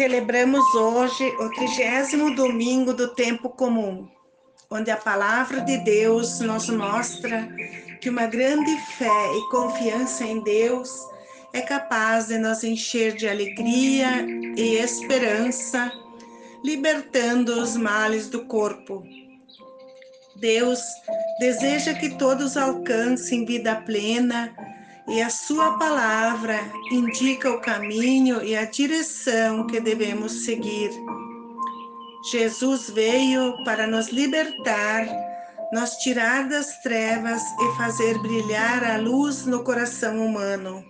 Celebramos hoje o trigésimo domingo do tempo comum, onde a palavra de Deus nos mostra que uma grande fé e confiança em Deus é capaz de nos encher de alegria e esperança, libertando os males do corpo. Deus deseja que todos alcancem vida plena e a sua palavra indica o caminho e a direção que devemos seguir. Jesus veio para nos libertar, nos tirar das trevas e fazer brilhar a luz no coração humano.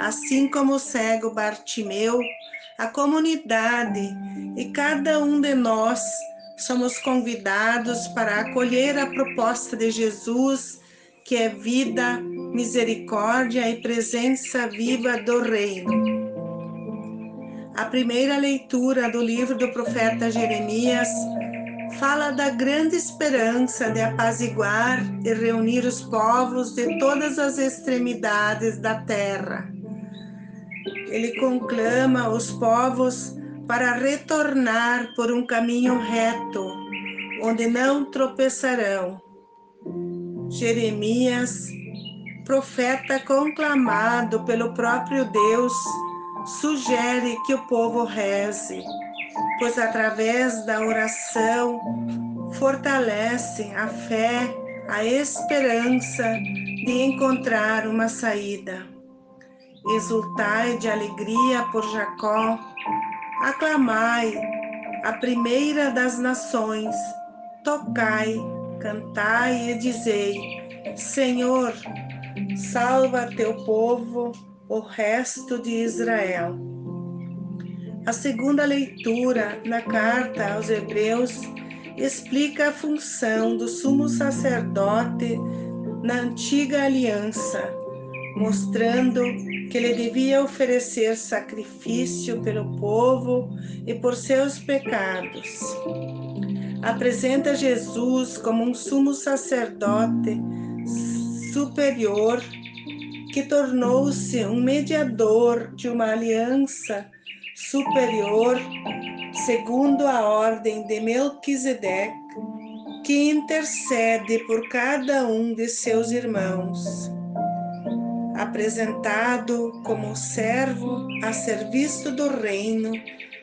Assim como o cego Bartimeu, a comunidade e cada um de nós somos convidados para acolher a proposta de Jesus, que é vida, misericórdia e presença viva do Reino. A primeira leitura do livro do profeta Jeremias fala da grande esperança de apaziguar e reunir os povos de todas as extremidades da terra. Ele conclama os povos para retornar por um caminho reto, onde não tropeçarão. Jeremias, profeta conclamado pelo próprio Deus, sugere que o povo reze, pois através da oração fortalece a fé, a esperança de encontrar uma saída. Exultai de alegria por Jacó, aclamai a primeira das nações, tocai, cantai e dizei: Senhor, salva teu povo, o resto de Israel. A segunda leitura na carta aos Hebreus explica a função do sumo sacerdote na antiga aliança, mostrando que ele devia oferecer sacrifício pelo povo e por seus pecados. Apresenta Jesus como um sumo sacerdote superior que tornou-se um mediador de uma aliança superior, segundo a ordem de Melquisedeque, que intercede por cada um de seus irmãos apresentado como servo a serviço do reino,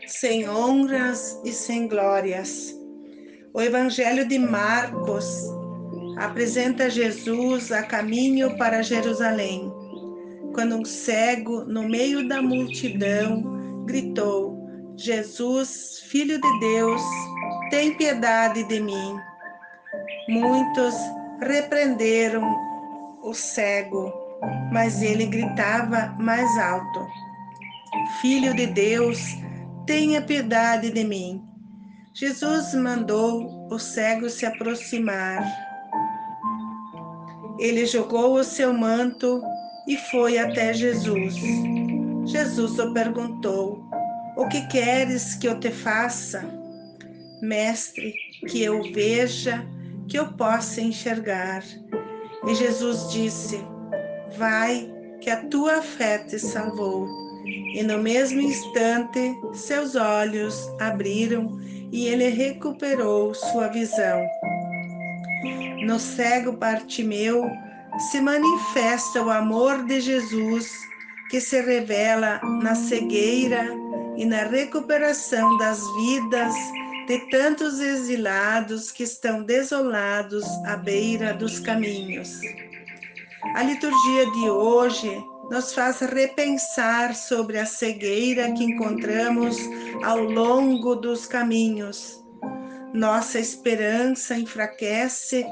sem honras e sem glórias. O Evangelho de Marcos apresenta Jesus a caminho para Jerusalém, quando um cego, no meio da multidão, gritou: Jesus, filho de Deus, tem piedade de mim. Muitos repreenderam o cego mas ele gritava mais alto: Filho de Deus, tenha piedade de mim. Jesus mandou o cego se aproximar. Ele jogou o seu manto e foi até Jesus. Jesus o perguntou: O que queres que eu te faça? Mestre, que eu veja, que eu possa enxergar. E Jesus disse: Vai, que a tua fé te salvou. E no mesmo instante, seus olhos abriram e ele recuperou sua visão. No cego Bartimeu se manifesta o amor de Jesus, que se revela na cegueira e na recuperação das vidas de tantos exilados que estão desolados à beira dos caminhos. A liturgia de hoje nos faz repensar sobre a cegueira que encontramos ao longo dos caminhos. Nossa esperança enfraquece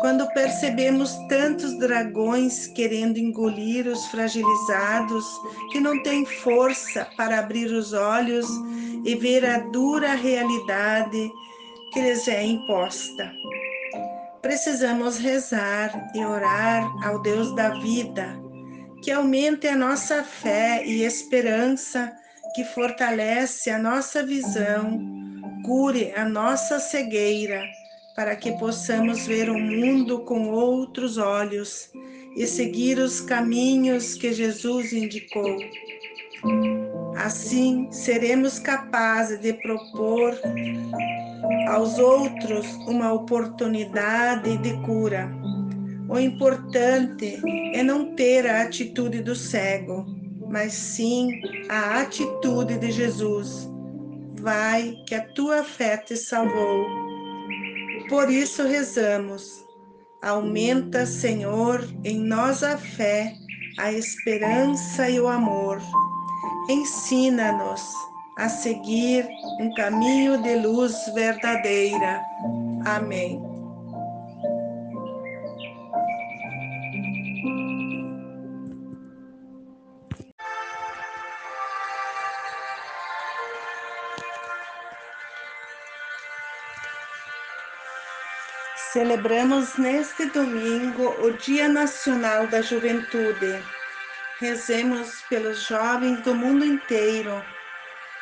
quando percebemos tantos dragões querendo engolir os fragilizados que não têm força para abrir os olhos e ver a dura realidade que lhes é imposta. Precisamos rezar e orar ao Deus da vida, que aumente a nossa fé e esperança, que fortalece a nossa visão, cure a nossa cegueira, para que possamos ver o mundo com outros olhos e seguir os caminhos que Jesus indicou. Assim, seremos capazes de propor aos outros uma oportunidade de cura. O importante é não ter a atitude do cego, mas sim a atitude de Jesus. Vai, que a tua fé te salvou. Por isso rezamos. Aumenta, Senhor, em nós a fé, a esperança e o amor. Ensina-nos a seguir um caminho de luz verdadeira. Amém. Celebramos neste domingo o Dia Nacional da Juventude. Rezemos pelos jovens do mundo inteiro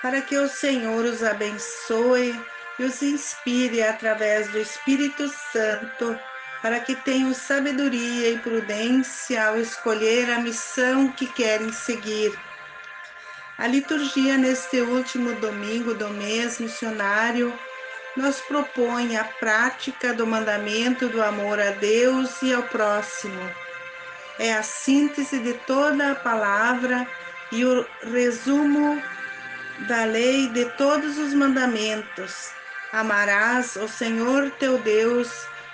para que o Senhor os abençoe e os inspire através do Espírito Santo, para que tenham sabedoria e prudência ao escolher a missão que querem seguir. A liturgia neste último domingo do mês missionário nos propõe a prática do mandamento do amor a Deus e ao próximo. É a síntese de toda a palavra e o resumo da lei de todos os mandamentos. Amarás o Senhor teu Deus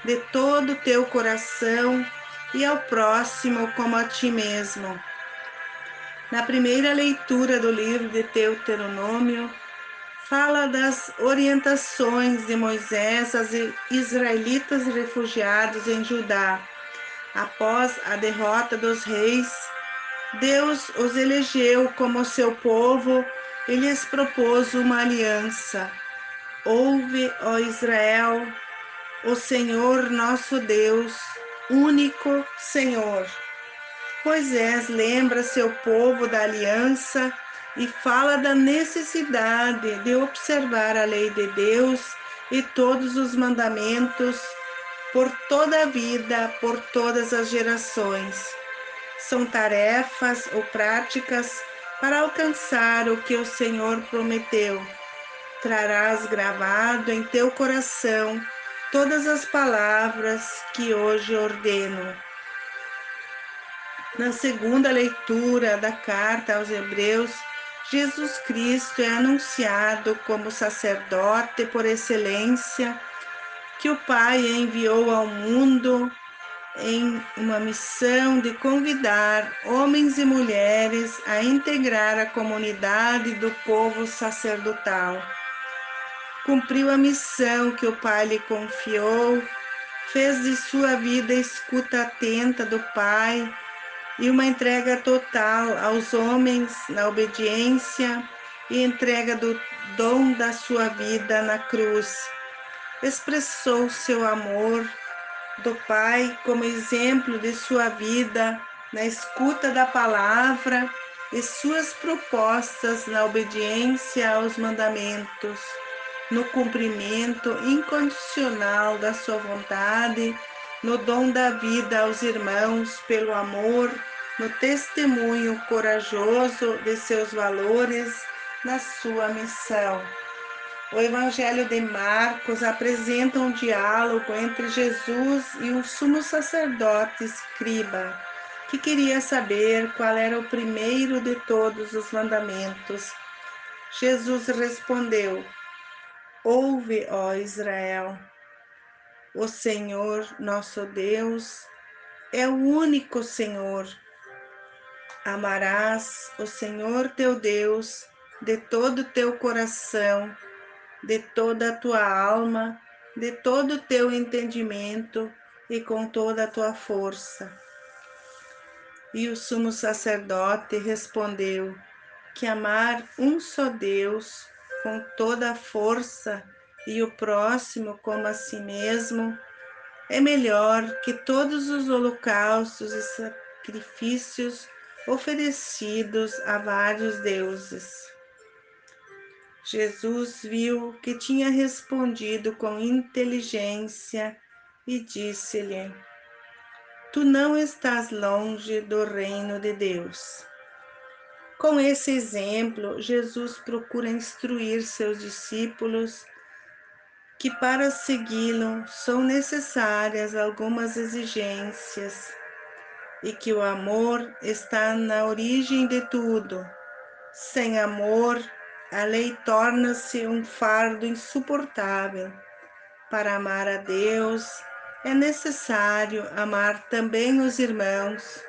de todo o teu coração e ao próximo como a ti mesmo. Na primeira leitura do livro de Deuteronômio, fala das orientações de Moisés aos israelitas refugiados em Judá. Após a derrota dos reis, Deus os elegeu como seu povo e lhes propôs uma aliança. Ouve, ó Israel, o Senhor nosso Deus, único Senhor. Moisés lembra seu povo da aliança e fala da necessidade de observar a lei de Deus e todos os mandamentos por toda a vida, por todas as gerações. São tarefas ou práticas para alcançar o que o Senhor prometeu. Trarás gravado em teu coração todas as palavras que hoje ordeno. Na segunda leitura da carta aos Hebreus, Jesus Cristo é anunciado como sacerdote por excelência que o Pai enviou ao mundo em uma missão de convidar homens e mulheres a integrar a comunidade do povo sacerdotal. Cumpriu a missão que o Pai lhe confiou, fez de sua vida escuta atenta do Pai e uma entrega total aos homens na obediência e entrega do dom da sua vida na cruz. Expressou seu amor do Pai como exemplo de sua vida na escuta da palavra e suas propostas na obediência aos mandamentos, no cumprimento incondicional da sua vontade, no dom da vida aos irmãos pelo amor, no testemunho corajoso de seus valores, na sua missão. O Evangelho de Marcos apresenta um diálogo entre Jesus e o sumo sacerdote escriba, que queria saber qual era o primeiro de todos os mandamentos. Jesus respondeu: Ouve, ó Israel, o Senhor nosso Deus é o único Senhor. Amarás o Senhor teu Deus de todo o teu coração de toda a tua alma, de todo o teu entendimento e com toda a tua força. E o sumo sacerdote respondeu que amar um só Deus com toda a força e o próximo como a si mesmo é melhor que todos os holocaustos e sacrifícios oferecidos a vários deuses. Jesus viu que tinha respondido com inteligência e disse-lhe: Tu não estás longe do reino de Deus. Com esse exemplo, Jesus procura instruir seus discípulos que para segui-lo são necessárias algumas exigências e que o amor está na origem de tudo. Sem amor, a lei torna-se um fardo insuportável. Para amar a Deus, é necessário amar também os irmãos,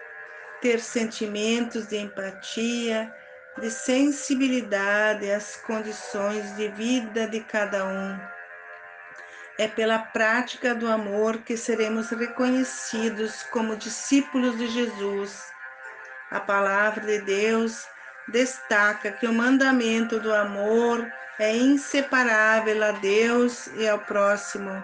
ter sentimentos de empatia, de sensibilidade às condições de vida de cada um. É pela prática do amor que seremos reconhecidos como discípulos de Jesus. A palavra de Deus destaca que o mandamento do amor é inseparável a Deus e ao próximo,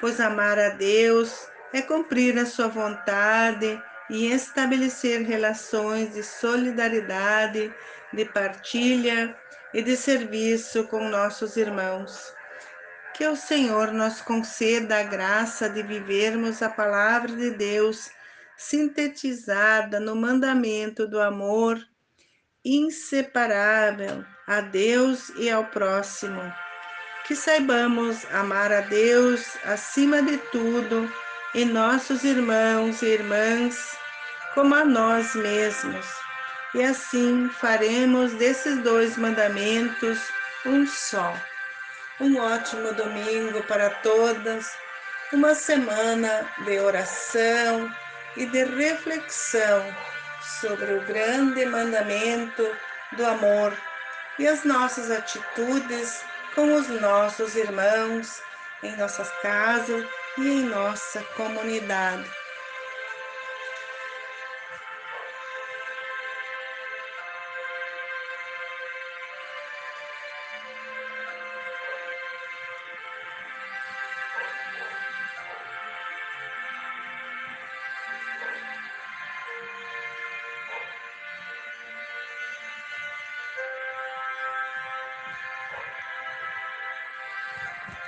pois amar a Deus é cumprir a sua vontade e estabelecer relações de solidariedade, de partilha e de serviço com nossos irmãos. Que o Senhor nos conceda a graça de vivermos a palavra de Deus sintetizada no mandamento do amor inseparável a Deus e ao próximo. Que saibamos amar a Deus acima de tudo e nossos irmãos e irmãs como a nós mesmos. E assim faremos desses dois mandamentos um só. Um ótimo domingo para todas, uma semana de oração e de reflexão sobre o grande mandamento do amor e as nossas atitudes com os nossos irmãos em nossas casas e em nossa comunidade.